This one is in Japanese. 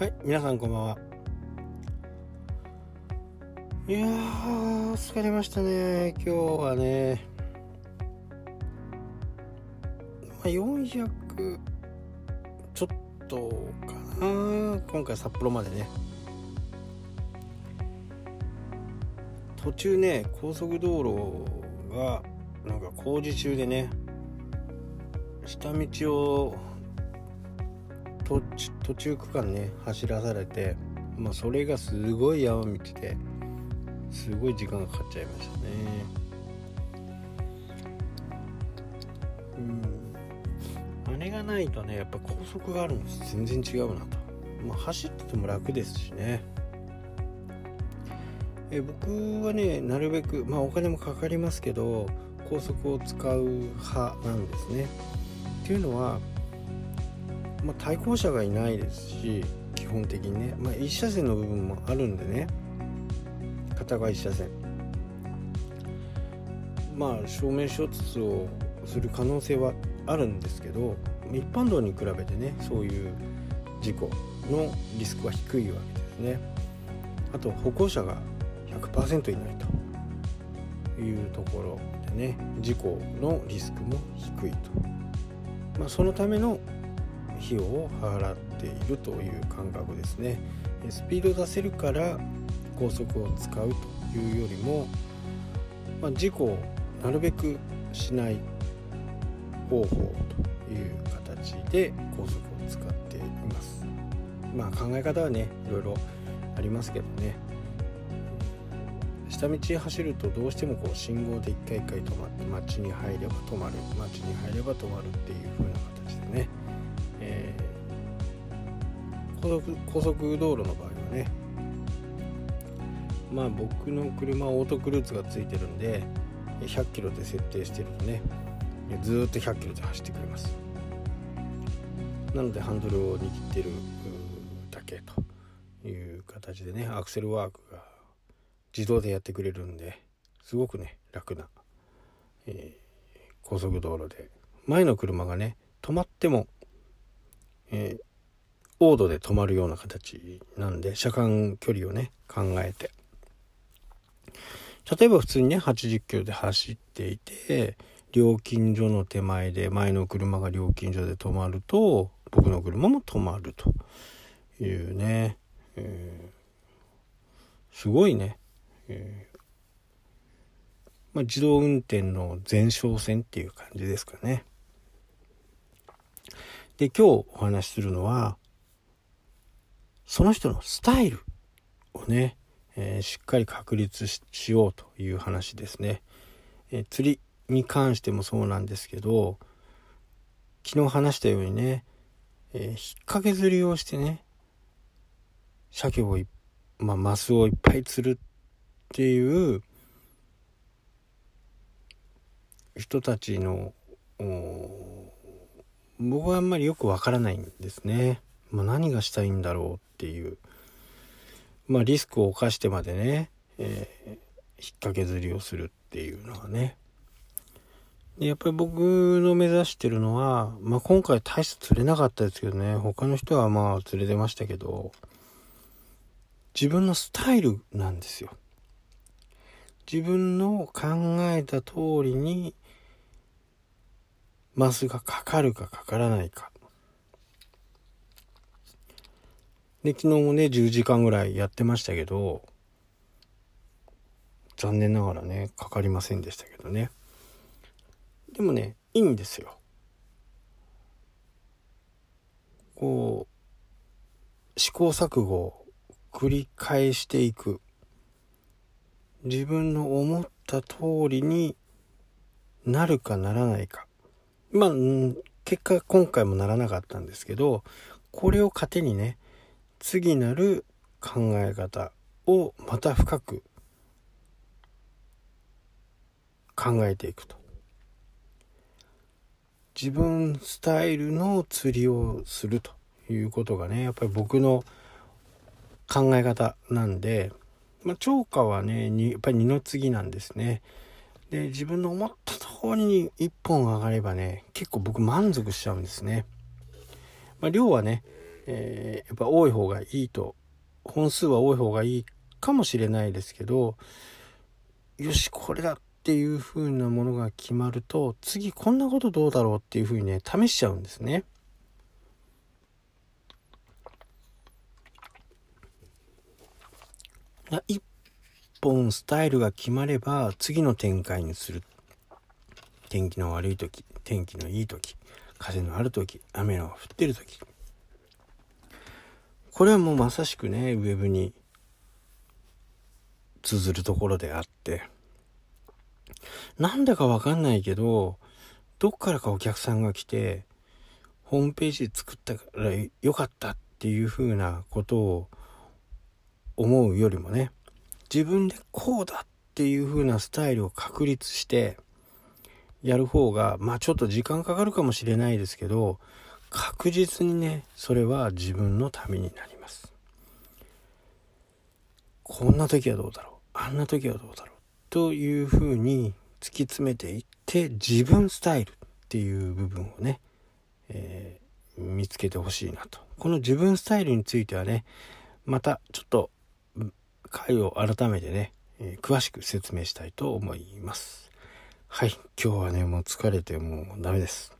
はい皆さんこんばんは。いやー疲れましたね今日はね。まあ、400ちょっとかな今回札幌までね。途中ね高速道路がなんか工事中でね下道を途中区間ね走らされて、まあ、それがすごい山道ですごい時間がかかっちゃいましたね。うん。あれがないとねやっぱ高速があるんです全然違うなと、まあ、走ってても楽ですしね。え僕はねなるべくまあお金もかかりますけど高速を使う派なんですね。っていうのはまあ、対向車がいないですし基本的にね、まあ、1車線の部分もあるんでね。片側1車線。まあ正面衝突をする可能性はあるんですけど一般道に比べてねそういう事故のリスクは低いわけですね。あと歩行者が100%いないというところでね事故のリスクも低いと、まあ、そのための費用を払っているという感覚ですね。スピード出せるから高速を使うというよりも、まあ、事故をなるべくしない方法という形で高速を使っています。まあ考え方はねいろいろありますけどね。下道走るとどうしてもこう信号で一回一回止まって街に入れば止まる。街に入れば止まるっていう風な高速高速道路の場合はね。まあ僕の車オートクルーズがついてるんで100キロで設定してるとねずっと100キロで走ってくれます。なのでハンドルを握ってるだけという形でねアクセルワークが自動でやってくれるんですごくね楽な、えー、高速道路で。前の車がね止まってもえー、オードで止まるような形なんで車間距離をね考えて。例えば普通にね80キロで走っていて料金所の手前で前の車が料金所で止まると僕の車も止まると。いうね、えー、すごいね、えー、まあ、自動運転の前哨戦っていう感じですかね。で、今日お話しするのは、その人のスタイルをね、えー、しっかり確立しようという話ですね。えー、釣りに関してもそうなんですけど、昨日話したようにね、えー、引っ掛け釣りをしてね、鮭をまあ、マスをいっぱい釣るっていう人たちの僕はあんまりよくわからないんですね。まあ、何がしたいんだろうっていう。まあリスクを冒してまでね、えー、引っ掛け釣りをするっていうのはね。でやっぱり僕の目指してるのは、まあ今回大して釣れなかったですけどね、他の人はまあ釣れてましたけど、自分のスタイルなんですよ。自分の考えた通りにマスがかかるかかからないか。で、昨日もね、10時間ぐらいやってましたけど、残念ながらね、かかりませんでしたけどね。でもね、いいんですよ。こう、試行錯誤を繰り返していく。自分の思った通りになるかならないか。まあ、結果今回もならなかったんですけど、これを糧にね、次なる考え方をまた深く考えていくと。自分スタイルの釣りをするということがね、やっぱり僕の考え方なんで、まあ、超過はね、やっぱり二の次なんですね。で、自分の思った通りに1本上がればね、結構僕満足しちゃうんですね。まあ、量はね、えー、やっぱ多い方がいいと本数は多い方がいいかもしれないですけどよしこれだっていう風なものが決まると次こんなことどうだろうっていう風にね試しちゃうんですね。一本スタイルが決まれば次の展開にする天気の悪い時天気のいい時風のある時雨の降ってる時これはもうまさしくねウェブに通ずるところであって。なんだかわかんないけどどっからかお客さんが来てホームページ作ったからよかったっていうふうなことを思うよりもね自分でこうだっていう風なスタイルを確立してやる方がまあちょっと時間かかるかもしれないですけど確実にねそれは自分のためになりますこんな時はどうだろうあんな時はどうだろうというふうに突き詰めていって自分スタイルっていう部分をね、えー、見つけてほしいなとこの自分スタイルについてはねまたちょっと回を改めてね、えー、詳しく説明したいと思います。はい、今日はね、もう疲れてもうダメです。